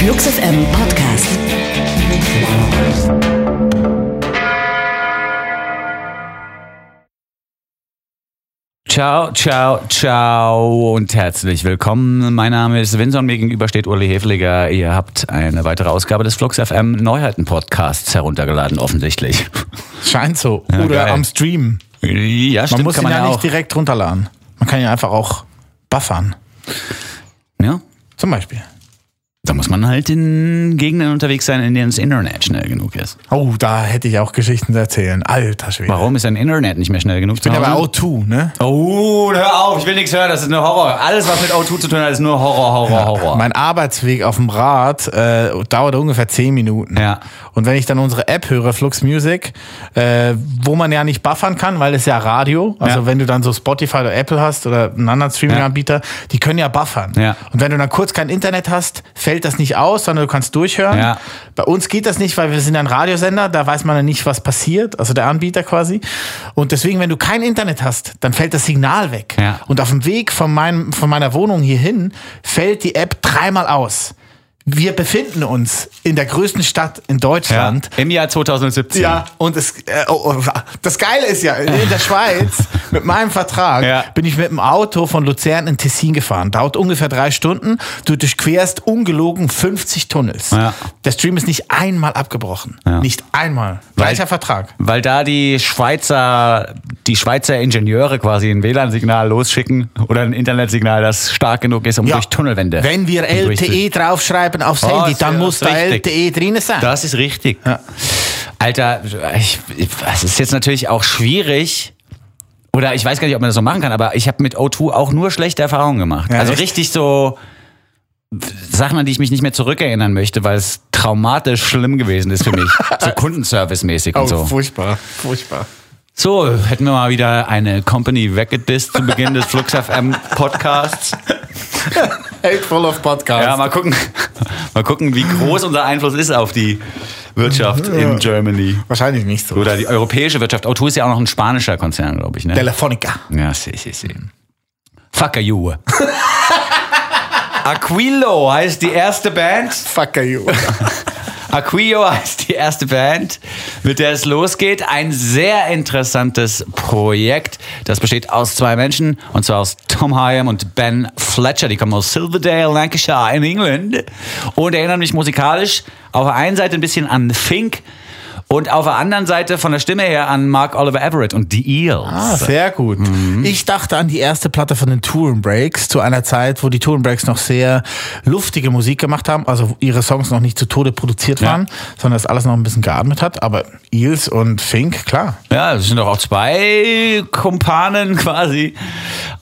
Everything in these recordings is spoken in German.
Flux FM Podcast. Ciao, ciao, ciao und herzlich willkommen. Mein Name ist Vincent, mir gegenüber steht Uli Hefliger. Ihr habt eine weitere Ausgabe des Flux FM Neuheiten Podcasts heruntergeladen, offensichtlich. Scheint so. Ja, Oder geil. am Stream. Ja, stimmt, Man muss kann ihn man ja ja nicht auch. direkt runterladen. Man kann ja einfach auch buffern. Ja? Zum Beispiel. Da muss man halt in Gegenden unterwegs sein, in denen das Internet schnell genug ist. Oh, da hätte ich auch Geschichten zu erzählen. Alter Schwede. Warum ist ein Internet nicht mehr schnell genug? Ich bin aber O2, ne? Oh, hör auf, ich will nichts hören, das ist nur Horror. Alles, was mit O2 zu tun hat, ist nur Horror, Horror, Horror. Mein Arbeitsweg auf dem Rad äh, dauert ungefähr 10 Minuten. Ja. Und wenn ich dann unsere App höre, Flux Music, äh, wo man ja nicht buffern kann, weil es ja Radio, also Ja. wenn du dann so Spotify oder Apple hast oder einen anderen Streaming-Anbieter, die können ja buffern. Ja. Und wenn du dann kurz kein Internet hast, fällt das nicht aus, sondern du kannst durchhören. Ja. Bei uns geht das nicht, weil wir sind ein Radiosender, da weiß man ja nicht, was passiert, also der Anbieter quasi. Und deswegen, wenn du kein Internet hast, dann fällt das Signal weg. Ja. Und auf dem Weg von, meinem, von meiner Wohnung hierhin fällt die App dreimal aus. Wir befinden uns in der größten Stadt in ja. Deutschland. Im Jahr 2017. Ja, und es, äh, oh, oh, das Geile ist ja, in der Schweiz, mit meinem Vertrag, Ja. bin ich mit dem Auto von Luzern in Tessin gefahren. Dauert ungefähr drei Stunden. Du durchquerst ungelogen 50 Tunnels. Ja. Der Stream ist nicht einmal abgebrochen. Ja. Nicht einmal. Gleicher Vertrag. Weil da die Schweizer, die Schweizer Ingenieure quasi ein WLAN-Signal losschicken oder ein Internetsignal, das stark genug ist, um durch Tunnelwände. Wenn wir LTE draufschreiben aufs Oh, Handy, ist dann muss da. LTE drin sein. Das ist richtig. Ja. Alter, es ist jetzt natürlich auch schwierig. Oder ich weiß gar nicht, ob man das so machen kann, aber ich habe mit O2 auch nur schlechte Erfahrungen gemacht. Ja, also echt? richtig so Sachen, an die ich mich nicht mehr zurückerinnern möchte, weil es traumatisch schlimm gewesen ist für mich. so Kundenservice-mäßig und oh, so. furchtbar. Furchtbar. So, hätten wir mal wieder eine Company weggedisst zu Beginn des Flux FM Podcasts. Hateful of Podcast. Ja, mal gucken, mal gucken, wie groß unser Einfluss ist auf die Wirtschaft in Germany. Wahrscheinlich nicht so. Oder die europäische Wirtschaft. O2 ist ja auch noch ein spanischer Konzern, glaube ich. Ne? Telefonica. Ja, si, si, si. Fuck you. Aquilo heißt die erste Band. Fuck you. Aquillo heißt die erste Band, mit der es losgeht. Ein sehr interessantes Projekt. Das besteht aus zwei Menschen, und zwar aus Tom Hyam und Ben Fletcher. Die kommen aus Silverdale, Lancashire in England und erinnern mich musikalisch auf der einen Seite ein bisschen an Fink und auf der anderen Seite von der Stimme her an Mark Oliver Everett und die Eels. Ah, sehr gut. Mhm. Ich dachte an die erste Platte von den Touren Breaks zu einer Zeit, wo die Touren Breaks noch sehr luftige Musik gemacht haben, also ihre Songs noch nicht zu Tode produziert waren, sondern das alles noch ein bisschen geatmet hat. Aber Eels und Fink, klar. Ja, es sind doch auch zwei Kumpanen quasi,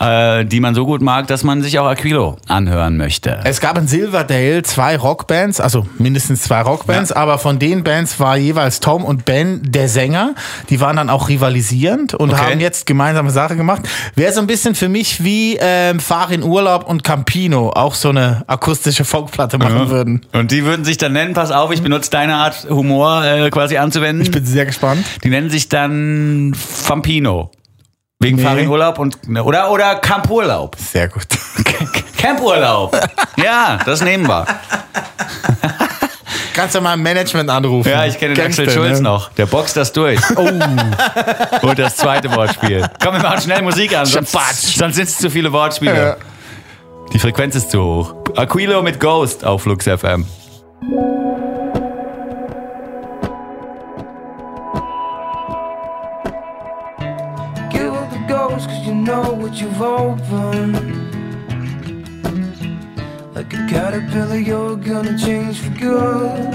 äh, die man so gut mag, dass man sich auch Aquilo anhören möchte. Es gab in Silverdale zwei Rockbands, also mindestens zwei Rockbands, aber von den Bands war jeweils Tom und Ben der Sänger. Die waren dann auch rivalisierend und Okay. haben jetzt gemeinsame Sache gemacht. Wäre so ein bisschen für mich wie ähm, Fahr in Urlaub und Campino auch so eine akustische Folkplatte machen würden. Und die würden sich dann nennen, pass auf, ich benutze deine Art Humor äh, quasi anzuwenden. Ich bin sehr gespannt. die nennen sich dann Fampino. Wegen Nee. Fahrradurlaub und oder oder Campurlaub. Sehr gut. Campurlaub. ja, das nehmen wir. Kannst du mal im Management anrufen? Ja, ich kenne den Axel Schulz ne? noch. Der boxt das durch. Oh. und das zweite Wortspiel. Komm, wir machen schnell Musik an, sonst, sonst sind es zu viele Wortspiele. Ja. Die Frequenz ist zu hoch. Aquilo mit Ghost auf Flux FM. Give up the ghost cause you know what you've opened. Like a caterpillar, you're gonna change for good.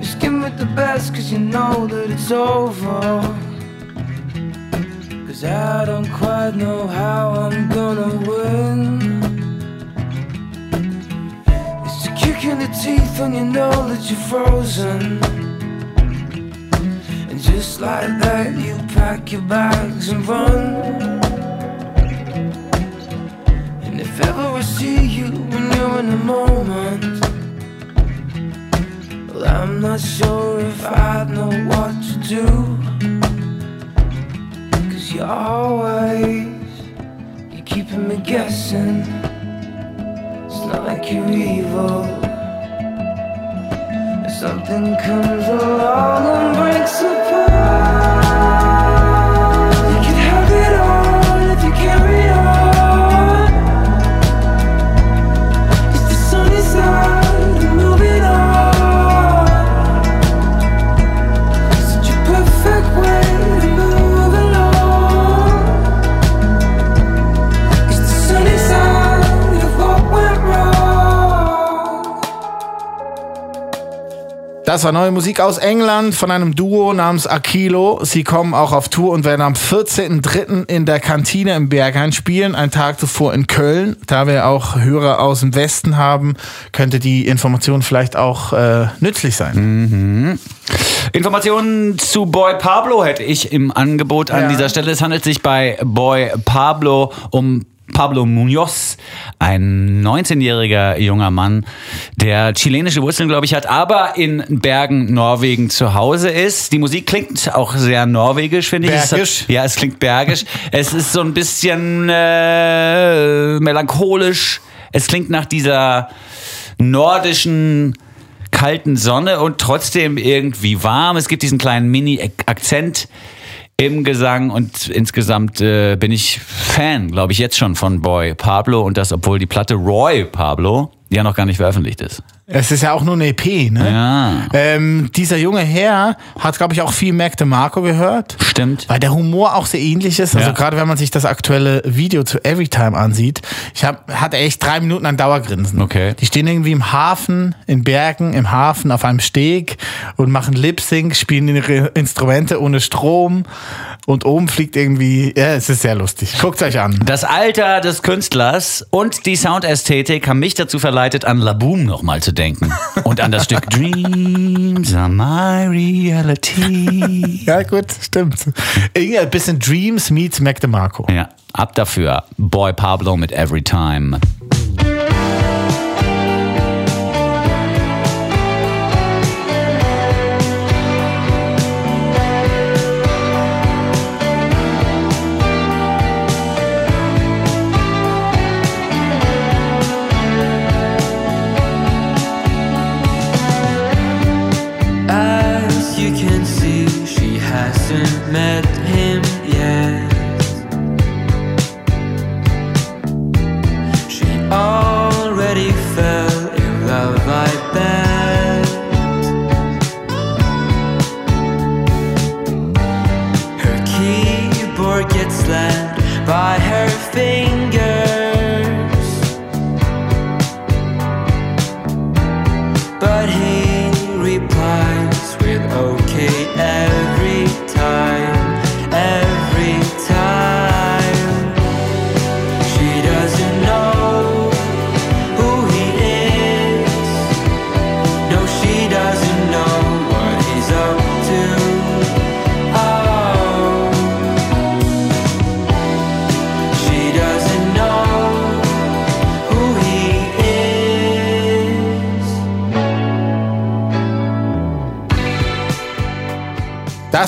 You skim with the best cause you know that it's over. Cause I don't quite know how I'm gonna win. It's a kick in the teeth when you know that you're frozen. And just like that, you pack your bags and run. See you when you're in the moment, well, I'm not sure if I'd know what to do. Cause you're always, you're keeping me guessing. It's not like you're evil. If something comes along and breaks Das war neue Musik aus England von einem Duo namens Aquilo. Sie kommen auch auf Tour und werden am 14.03. in der Kantine im Berghain spielen. Einen Tag zuvor in Köln. Da wir auch Hörer aus dem Westen haben, könnte die Information vielleicht auch äh, nützlich sein. Informationen zu Boy Pablo hätte ich im Angebot an Ja. dieser Stelle. Es handelt sich bei Boy Pablo um Pablo Munoz, ein 19-jähriger junger Mann, der chilenische Wurzeln, glaube ich, hat, aber in Bergen, Norwegen zu Hause ist. Die Musik klingt auch sehr norwegisch, finde ich. Es Bergisch? hat- Ja, es klingt bergisch. es ist so ein bisschen äh, melancholisch. Es klingt nach dieser nordischen kalten Sonne und trotzdem irgendwie warm. Es gibt diesen kleinen Mini-Akzent im Gesang und insgesamt äh, bin ich Fan, glaube ich, jetzt schon von Boy Pablo und das, obwohl die Platte Roy Pablo ja noch gar nicht veröffentlicht ist. Es ist ja auch nur eine EP, ne? Ja. Ähm, dieser junge Herr hat, glaube ich, auch viel Mac DeMarco gehört. Stimmt. Weil der Humor auch sehr ähnlich ist. Also Ja. gerade wenn man sich das aktuelle Video zu Everytime ansieht, ich hab, hatte echt drei Minuten ein Dauergrinsen. Okay. Die stehen irgendwie im Hafen, in Bergen, im Hafen auf einem Steg und machen Lip-Sync, spielen ihre Instrumente ohne Strom und oben fliegt irgendwie, ja, es ist sehr lustig. Guckt euch an. Das Alter des Künstlers und die Soundästhetik haben mich dazu verleitet, an Laboom nochmal zu denken. Und an das Stück Dreams are my reality. Ja, gut, stimmt. Irgendwie ein bisschen Dreams meets Mac DeMarco. Ja, ab dafür. Boy Pablo mit Every Time.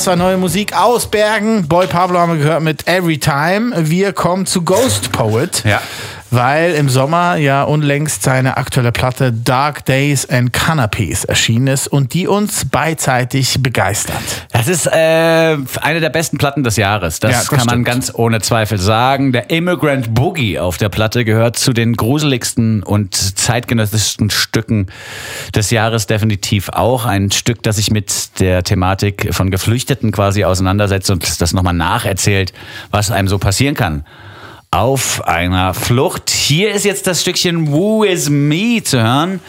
Das war neue Musik aus Bergen. Boy Pablo haben wir gehört mit Every Time. Wir kommen zu Ghost Poet. Ja. Weil im Sommer ja unlängst seine aktuelle Platte Dark Days and Canopies erschienen ist und die uns beidseitig begeistert. Das ist äh, eine der besten Platten des Jahres. Das, Ja, das kann man stimmt. ganz ohne Zweifel sagen. Der Immigrant Boogie auf der Platte gehört zu den gruseligsten und zeitgenössischsten Stücken des Jahres definitiv auch. Ein Stück, das sich mit der Thematik von Geflüchteten quasi auseinandersetzt und das nochmal nacherzählt, was einem so passieren kann. Auf einer Flucht. Hier ist jetzt das Stückchen Who is Me zu hören.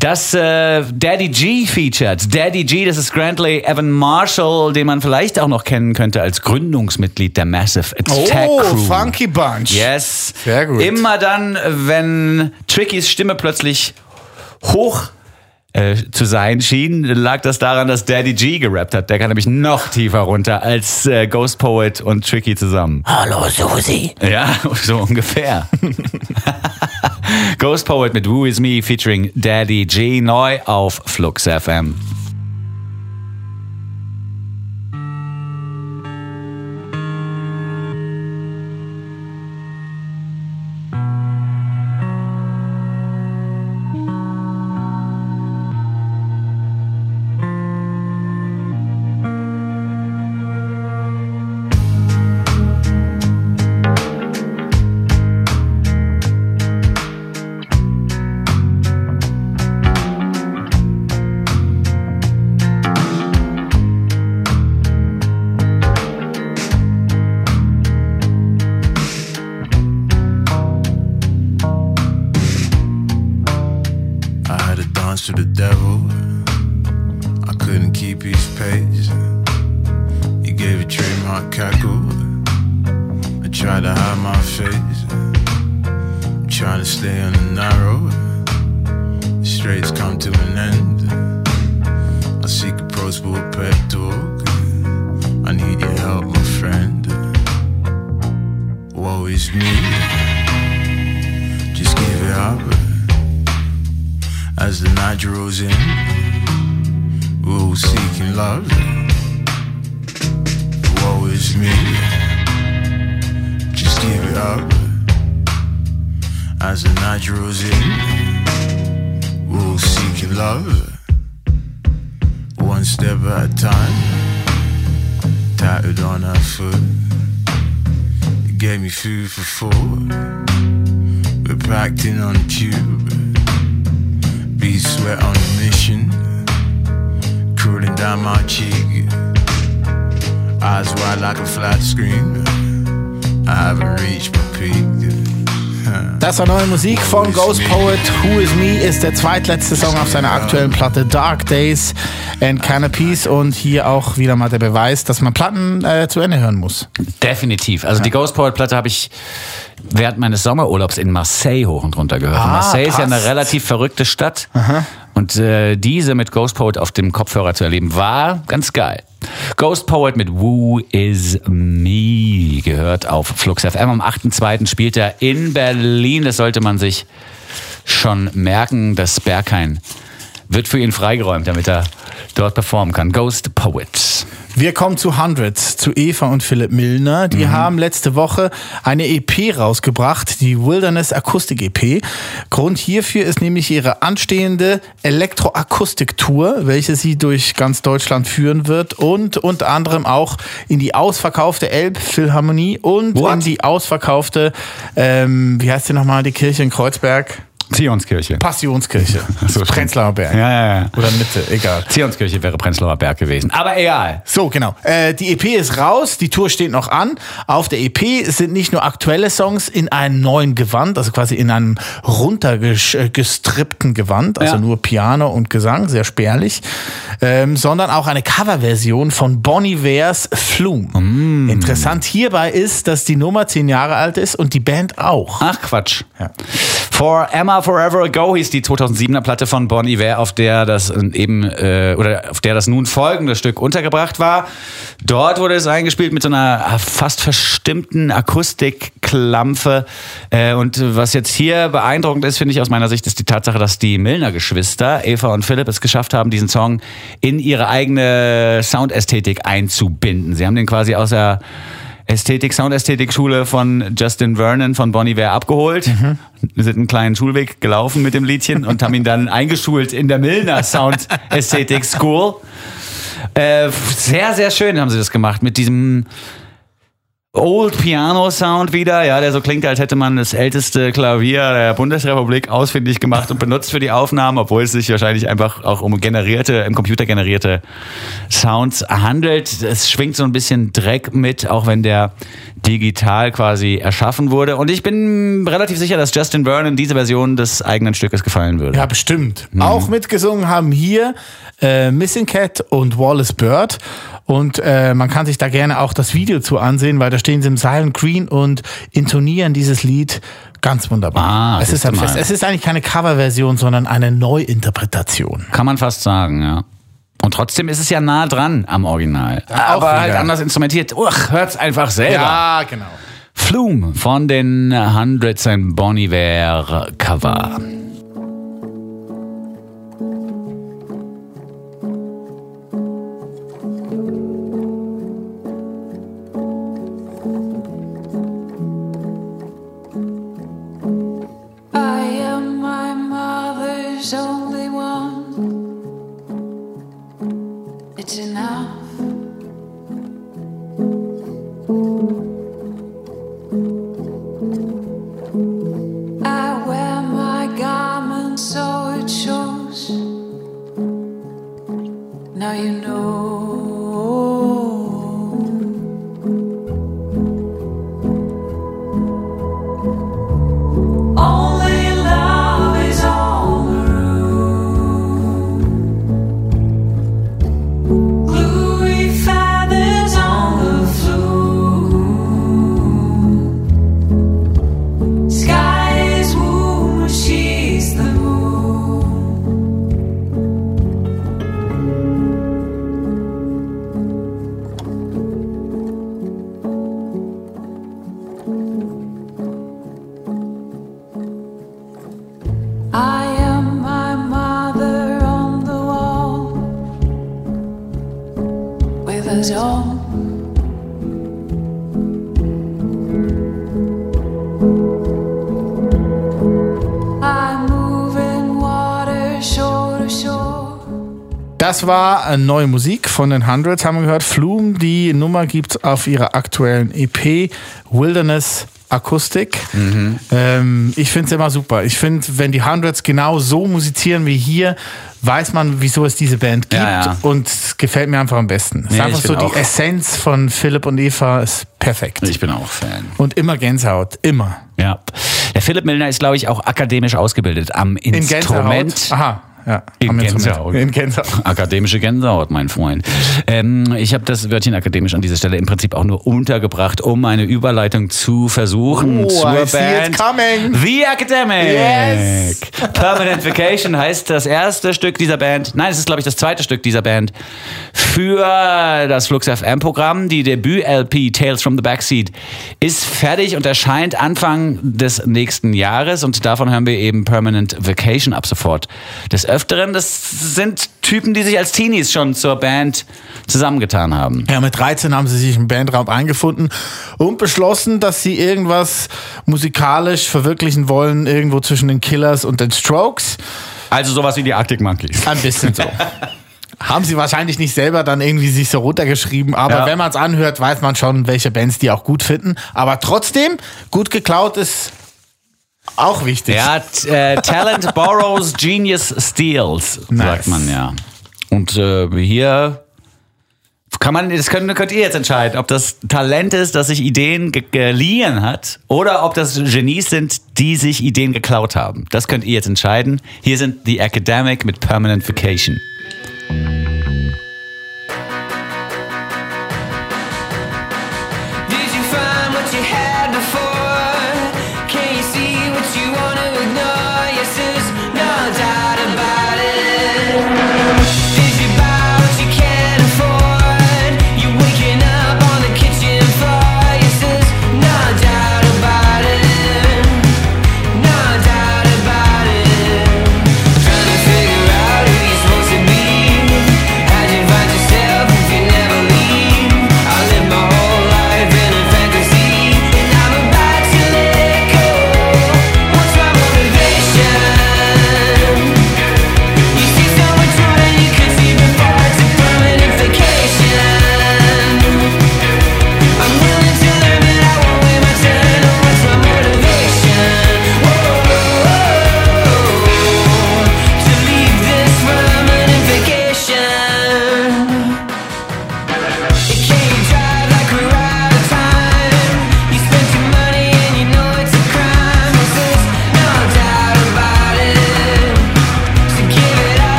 Das äh, Daddy G featured. Daddy G, das ist Grantley Evan Marshall, den man vielleicht auch noch kennen könnte als Gründungsmitglied der Massive Attack Oh, Crew. Funky Bunch. Yes. Sehr gut. Immer dann, wenn Trickys Stimme plötzlich hoch äh, zu sein schien, lag das daran, dass Daddy G gerappt hat. Der kann nämlich noch tiefer runter als äh, Ghost Poet und Tricky zusammen. Hallo Susi. Ja, so ungefähr. Ghost Poet mit Who Is Me featuring Daddy G neu auf Flux FM. He gave a trademark cackle. I tried to hide my face. I'm trying to stay on the narrow. The straight's come to an end. I seek a prosper pep talk. I need your help, my friend. Woe is me. Just give it up. As the night draws in, all seeking love. Woe is me. Just give it up. As the night draws in, all seeking love. One step at a time, tattooed on her foot. It gave me food for thought. We're packed in on a tube. Be sweat on a mission. Down my cheek. Eyes wide like a flat screen. I haven't reached my peak. Das war neue Musik von Ghost Poet. Who Is Me ist der zweitletzte Song auf seiner aktuellen Platte Dark Days and Canopies und hier auch wieder mal der Beweis, dass man Platten äh, zu Ende hören muss. Definitiv. Also die Ghost Poet Platte habe ich während meines Sommerurlaubs in Marseille hoch und runter gehört. Ah, Marseille ist ja eine passt. relativ verrückte Stadt. Und äh, diese mit Ghost Poet auf dem Kopfhörer zu erleben, war ganz geil. Ghost Poet mit Who Is Me gehört auf Flux FM. Am 8.2. spielt er in Berlin. Das sollte man sich schon merken. Das Berghain wird für ihn freigeräumt, damit er dort performen kann. Ghost Poet. Wir kommen zu Hundreds, zu Eva und Philipp Milner. Die haben letzte Woche eine EP rausgebracht, die Wilderness Akustik EP. Grund hierfür ist nämlich ihre anstehende Elektroakustik-Tour, welche sie durch ganz Deutschland führen wird und unter anderem auch in die ausverkaufte Elbphilharmonie und What? in die ausverkaufte, ähm, wie heißt sie nochmal, die Kirche in Kreuzberg? Zionskirche. Passionskirche. so, Prenzlauer Berg. Ja, ja, ja. Oder Mitte, egal. Zionskirche wäre Prenzlauer Berg gewesen. Aber egal. So, genau. Äh, die EP ist raus, die Tour steht noch an. Auf der EP sind nicht nur aktuelle Songs in einem neuen Gewand, also quasi in einem runtergestrippten Gewand, also Ja. nur Piano und Gesang, sehr spärlich, ähm, sondern auch eine Coverversion von Bonnie Wares Flume. Mm. Interessant hierbei ist, dass die Nummer zehn Jahre alt ist und die Band auch. Ach Quatsch. Ja. For Emma Forever Ago hieß die 2007er Platte von Bon Iver, auf der das eben äh, oder auf der das nun folgende Stück untergebracht war. Dort wurde es eingespielt mit so einer äh, fast verstimmten Akustikklampfe. Äh, und was jetzt hier beeindruckend ist, finde ich aus meiner Sicht, ist die Tatsache, dass die Milner-Geschwister Eva und Philipp es geschafft haben, diesen Song in ihre eigene Soundästhetik einzubinden. Sie haben den quasi aus der Ästhetik, Soundästhetik-Schule von Justin Vernon von Bon Iver abgeholt. Wir sind einen kleinen Schulweg gelaufen mit dem Liedchen und haben ihn dann eingeschult in der Milner Soundästhetik School. Äh, sehr, sehr schön haben sie das gemacht mit diesem Old Piano Sound wieder, ja, der so klingt, als hätte man das älteste Klavier der Bundesrepublik ausfindig gemacht und benutzt für die Aufnahmen, obwohl es sich wahrscheinlich einfach auch um generierte, im Computer generierte Sounds handelt. Es schwingt so ein bisschen Dreck mit, auch wenn der digital quasi erschaffen wurde. Und ich bin relativ sicher, dass Justin Vernon diese Version des eigenen Stückes gefallen würde. Ja, bestimmt. Mhm. Auch mitgesungen haben hier äh, Missing Cat und Wallace Bird. Und äh, man kann sich da gerne auch das Video zu ansehen, weil da stehen sie im Silent Green und intonieren dieses Lied ganz wunderbar. Ah, es, ist ein Fest. mal. es ist eigentlich keine Coverversion, sondern eine Neuinterpretation. Kann man fast sagen, ja. Und trotzdem ist es ja nah dran am Original. auch Aber halt anders instrumentiert. Uch, hört's einfach selber. genau. Flume von den Hundreds ein Bon Iver Cover. Das war äh, neue Musik von den Hundreds, haben wir gehört. Flume, die Nummer gibt auf ihrer aktuellen EP Wilderness Akustik. Mhm. Ähm, ich finde es immer super. Ich finde, wenn die Hundreds genau so musizieren wie hier, weiß man, wieso es diese Band gibt. Ja, ja. Und es gefällt mir einfach am besten. Es ist Nee, einfach ich so die Essenz von Philipp und Eva ist perfekt. Ich bin auch Fan. Und immer Gänsehaut. Immer. Ja. Der Philipp Milner ist, glaube ich, auch akademisch ausgebildet am In Instrument. Gänsehaut. Aha. Ja, In. Gänsehaut. In Gänsehaut. Akademische Gänsehaut, mein Freund. Ähm, ich habe das Wörtchen akademisch an dieser Stelle im Prinzip auch nur untergebracht, um eine Überleitung zu versuchen Oh, zur I see Band it coming. The Academic. Yes. Permanent Vacation heißt das erste Stück dieser Band. Nein, es ist glaube ich das zweite Stück dieser Band für das Flux FM Programm. Die Debüt LP Tales from the Backseat ist fertig und erscheint Anfang des nächsten Jahres und davon hören wir eben Permanent Vacation ab sofort. Des Öfteren, das sind Typen, die sich als Teenies schon zur Band zusammengetan haben. Ja, mit 13 haben sie sich im Bandraum eingefunden und beschlossen, dass sie irgendwas musikalisch verwirklichen wollen, irgendwo zwischen den Killers und den Strokes. Also sowas wie die Arctic Monkeys. Ein bisschen so. Haben sie wahrscheinlich nicht selber dann irgendwie sich so runtergeschrieben, aber Ja. wenn man es anhört, weiß man schon, welche Bands die auch gut finden. Aber trotzdem, gut geklaut ist auch wichtig. Ja, äh, Talent borrows, Genius steals, sagt Nice. man ja. Und äh, hier kann man, das könnt, könnt ihr jetzt entscheiden, ob das Talent ist, das sich Ideen ge geliehen hat, oder ob das Genies sind, die sich Ideen geklaut haben. Das könnt ihr jetzt entscheiden. Hier sind The Academic mit Permanent Vacation.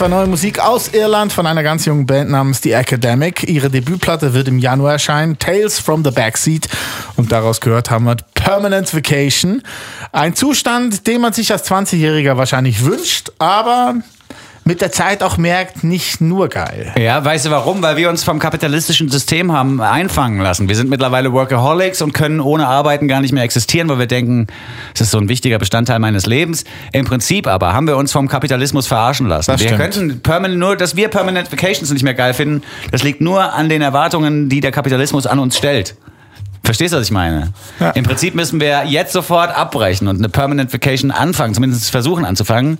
War neue Musik aus Irland von einer ganz jungen Band namens The Academic. Ihre Debütplatte wird im Januar erscheinen, Tales from the Backseat. Und daraus gehört haben wir Permanent Vacation. Ein Zustand, den man sich als 20-Jähriger wahrscheinlich wünscht, aber mit der Zeit auch merkt, nicht nur geil. Ja, weißt du warum? Weil wir uns vom kapitalistischen System haben einfangen lassen. Wir sind mittlerweile Workaholics und können ohne Arbeiten gar nicht mehr existieren, weil wir denken, es ist so ein wichtiger Bestandteil meines Lebens. Im Prinzip aber haben wir uns vom Kapitalismus verarschen lassen. Das wir stimmt. könnten permanent nur, dass wir Permanent Vacations nicht mehr geil finden, das liegt nur an den Erwartungen, die der Kapitalismus an uns stellt. Verstehst du, was ich meine? Ja. Im Prinzip müssen wir jetzt sofort abbrechen und eine Permanent Vacation anfangen, zumindest versuchen anzufangen,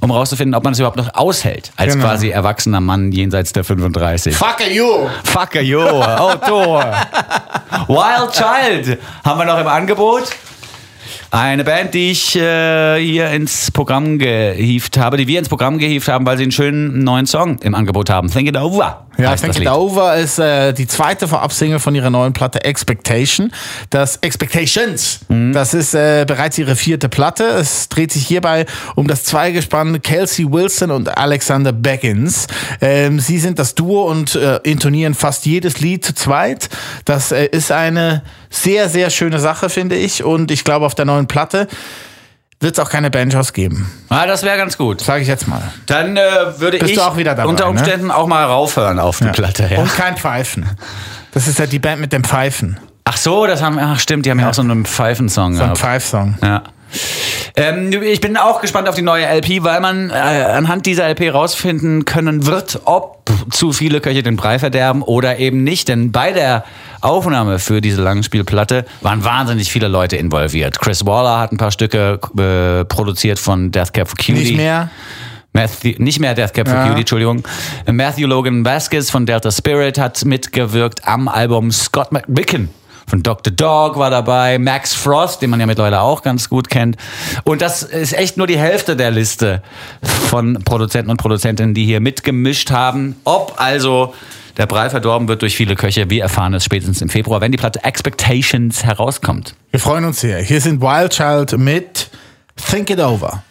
um rauszufinden, ob man es überhaupt noch aushält, als Genau. quasi erwachsener Mann jenseits der 35. Fuck you! Fucker, yo, oh, Tor. Wild Child haben wir noch im Angebot. Eine Band, die ich äh, hier ins Programm gehievt habe, die wir ins Programm gehievt haben, weil sie einen schönen neuen Song im Angebot haben. Think It Over. Ja, Think It. Over ist äh, die zweite Vorabsingle von ihrer neuen Platte Expectation. Das Expectations. Mhm. Das ist äh, bereits ihre vierte Platte. Es dreht sich hierbei um das Zweigespann Kelsey Wilson und Alexander Beckins. Ähm, sie sind das Duo und äh, intonieren fast jedes Lied zu zweit. Das äh, ist eine sehr, sehr schöne Sache, finde ich. Und ich glaube, auf der neuen Platte wird es auch keine Banjos geben. Ah, das wäre ganz gut. Sage ich jetzt mal. Dann äh, würde Bist ich du auch wieder dabei, unter ne? Umständen auch mal raufhören auf die Platte. Ja. Und kein Pfeifen. Das ist ja die Band mit dem Pfeifen. Ach so, das haben, ach stimmt, die haben ja, auch so einen Pfeifensong So ein gehabt. Pfeifsong. Ja. Ähm, ich bin auch gespannt auf die neue LP, weil man äh, anhand dieser LP rausfinden können wird, ob zu viele Köche den Brei verderben oder eben nicht. Denn bei der Aufnahme für diese Langspielplatte waren wahnsinnig viele Leute involviert. Chris Waller hat ein paar Stücke äh, produziert von Death Cab for Cutie. Nicht mehr. Matthew, nicht mehr Death Cab for Ja. Cutie, Entschuldigung. Matthew Logan Vasquez von Delta Spirit hat mitgewirkt am Album Scott McWicken. Von Dr. Dog war dabei, Max Frost, den man ja mittlerweile auch ganz gut kennt. Und das ist echt nur die Hälfte der Liste von Produzenten und Produzentinnen, die hier mitgemischt haben. Ob also der Brei verdorben wird durch viele Köche, wir erfahren es spätestens im Februar, wenn die Platte Expectations herauskommt. Wir freuen uns sehr. Hier sind Wild Child mit Think It Over.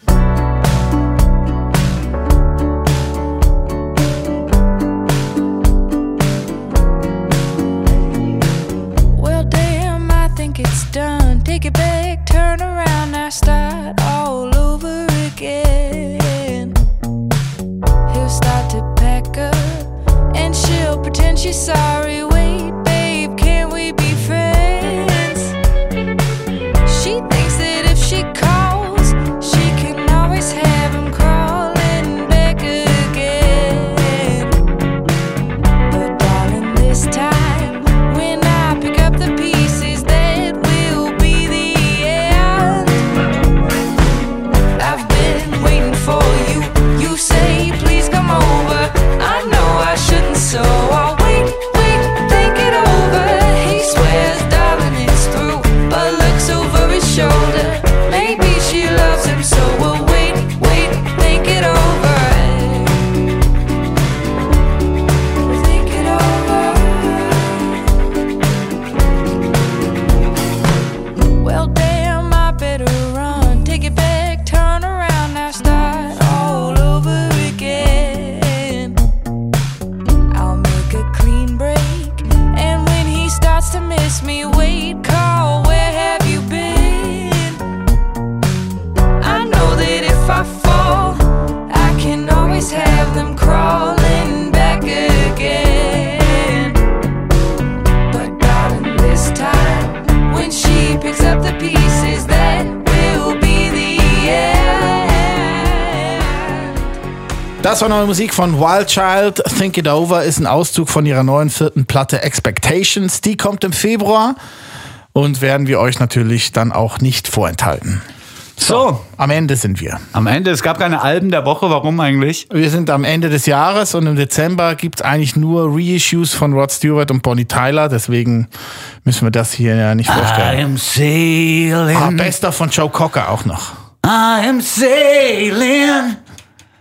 Das war neue Musik von Wild Child. Think It Over ist ein Auszug von ihrer neuen vierten Platte Expectations. Die kommt im Februar und werden wir euch natürlich dann auch nicht vorenthalten. So, Am Ende sind wir. am Ende, es gab keine Alben der Woche, warum eigentlich? Wir sind am Ende des Jahres und im Dezember gibt es eigentlich nur Reissues von Rod Stewart und Bonnie Tyler. Deswegen müssen wir das hier ja nicht vorstellen. am sailing. Ah, bester von Joe Cocker auch noch. I am sailing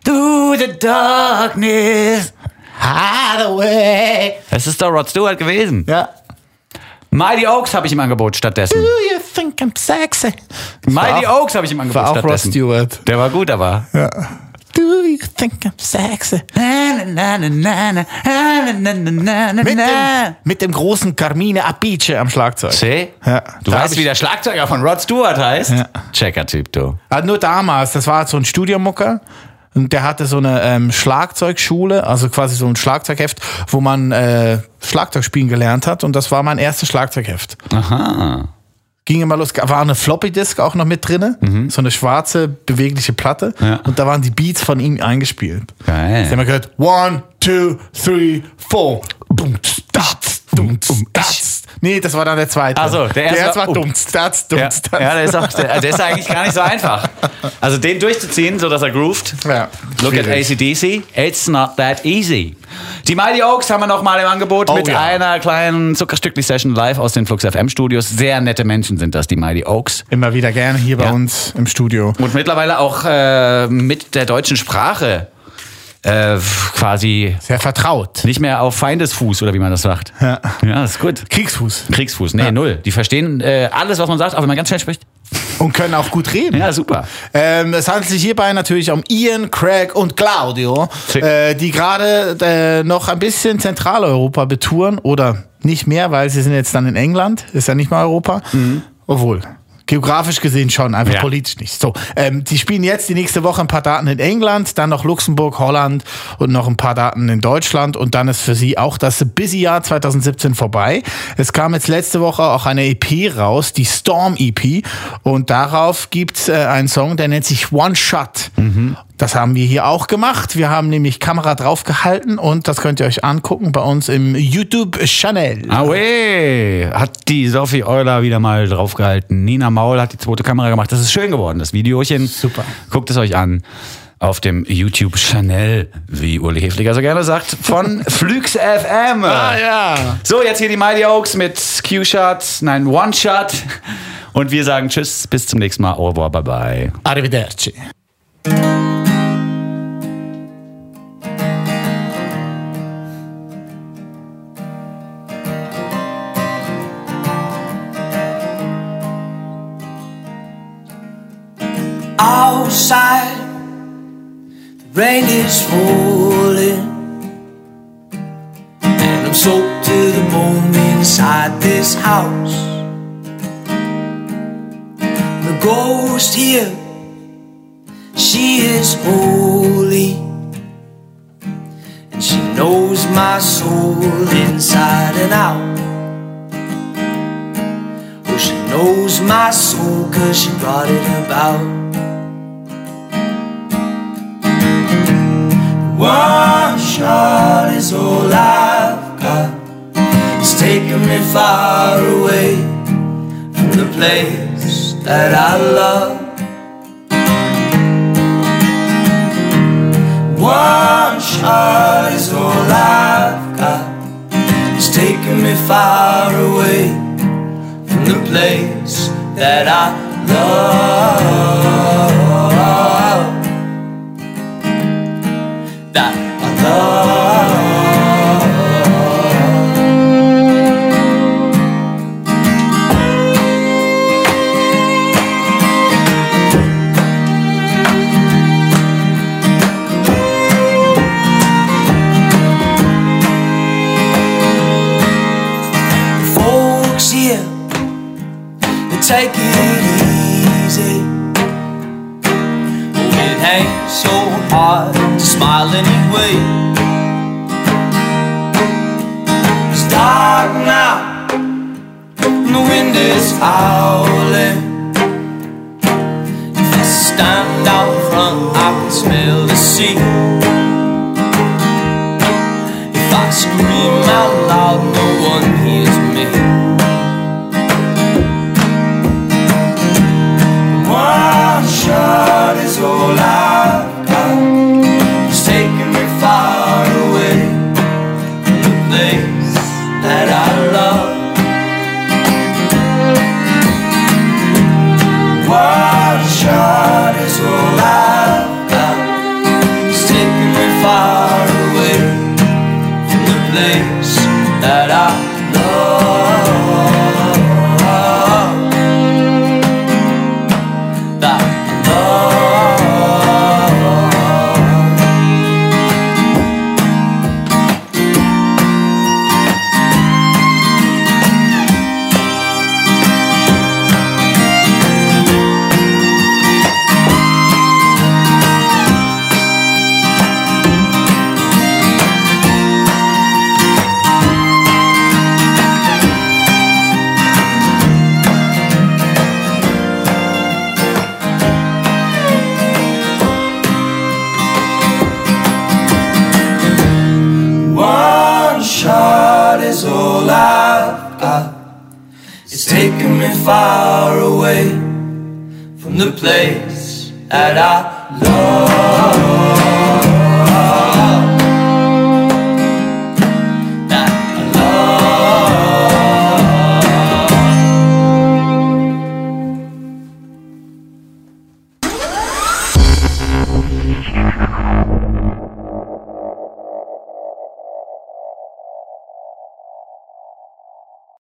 through the darkness. Hideaway. Es ist doch Rod Stewart gewesen. Ja. Mighty Oaks habe ich im Angebot stattdessen. Do you think I'm sexy? Mighty auch- Oaks habe ich im Angebot War auch Rod stattdessen. Stewart. Der war gut, aber. Ja. Do you think I'm sexy? Mit dem, mit dem großen Carmine Apice am Schlagzeug. See? Ja, Du weißt, ich- wie der Schlagzeuger von Rod Stewart heißt? Ja. Checker-Typ, du. Ah, nur damals, das war so ein Studiomucker. Und der hatte so eine ähm, Schlagzeugschule, also quasi so ein Schlagzeugheft, wo man äh, Schlagzeug spielen gelernt hat. Und das war mein erstes Schlagzeugheft. Aha. Ging immer los, war eine Floppy-Disk auch noch mit drinne, so eine schwarze, bewegliche Platte. Mhm. Ja. Und da waren die Beats von ihm eingespielt. Geil. Ich hab immer gehört, one, two, three, four. Tsch, tats, dum, tsch, tats, Nee, das war dann der zweite. Ach so, der erste war war- oh. Dumst. Der hat's Ja, Dumst. ja der, ist auch, der, der ist eigentlich gar nicht so einfach. Also den durchzuziehen, so dass er groovt. Ja, Look at. ACDC. It's not that easy. Die Mighty Oaks haben wir noch mal im Angebot Oh mit ja. einer kleinen Zuckerstückli-Session live aus den Flux FM Studios. Sehr nette Menschen sind das, die Mighty Oaks. Immer wieder gerne hier bei Ja. uns im Studio. Und mittlerweile auch äh, mit der deutschen Sprache äh, quasi Sehr vertraut. nicht mehr auf Feindesfuß oder wie man das sagt. Ja. Ja, ist gut. Kriegsfuß. Kriegsfuß, nee, Ja. null. Die verstehen äh, alles, was man sagt, auch wenn man ganz schnell spricht. Und können auch gut reden. Ja, super. Ähm, es handelt sich hierbei natürlich um Ian, Craig und Claudio, äh, die gerade äh, noch ein bisschen Zentraleuropa betouren oder nicht mehr, weil sie sind jetzt dann in England, ist ja nicht mehr Europa. Obwohl. Geografisch gesehen schon, einfach Ja. politisch nicht. So, ähm, die spielen jetzt die nächste Woche ein paar Daten in England, dann noch Luxemburg, Holland und noch ein paar Daten in Deutschland und dann ist für sie auch das Busy-Jahr 2017 vorbei. Es kam jetzt letzte Woche auch eine EP raus, die Storm EP und darauf gibt's äh, einen Song, der nennt sich One Shot. Das haben wir hier auch gemacht. Wir haben nämlich Kamera draufgehalten und das könnt ihr euch angucken bei uns im YouTube-Channel. Weh. Hat die Sophie Euler wieder mal draufgehalten. Nina Maul hat die zweite Kamera gemacht. Das ist schön geworden, das Videochen. Super. Guckt es euch an. Auf dem YouTube-Channel, wie Uli Hefliger so gerne sagt, von Flüx FM. Ah, ja. So, jetzt hier die Mighty Oaks mit Q-Shot, nein, One-Shot. Und wir sagen Tschüss, bis zum nächsten Mal. Au revoir, bye bye. Arrivederci. Outside. The rain is falling, and I'm soaked to the bone inside this house. The ghost here, she is holy, and she knows my soul inside and out. Oh, she knows my soul cause she brought it about. One shot is all I've got. It's taking me far away from the place that I love. One shot is all I've got. It's taking me far away from the place that I love. house.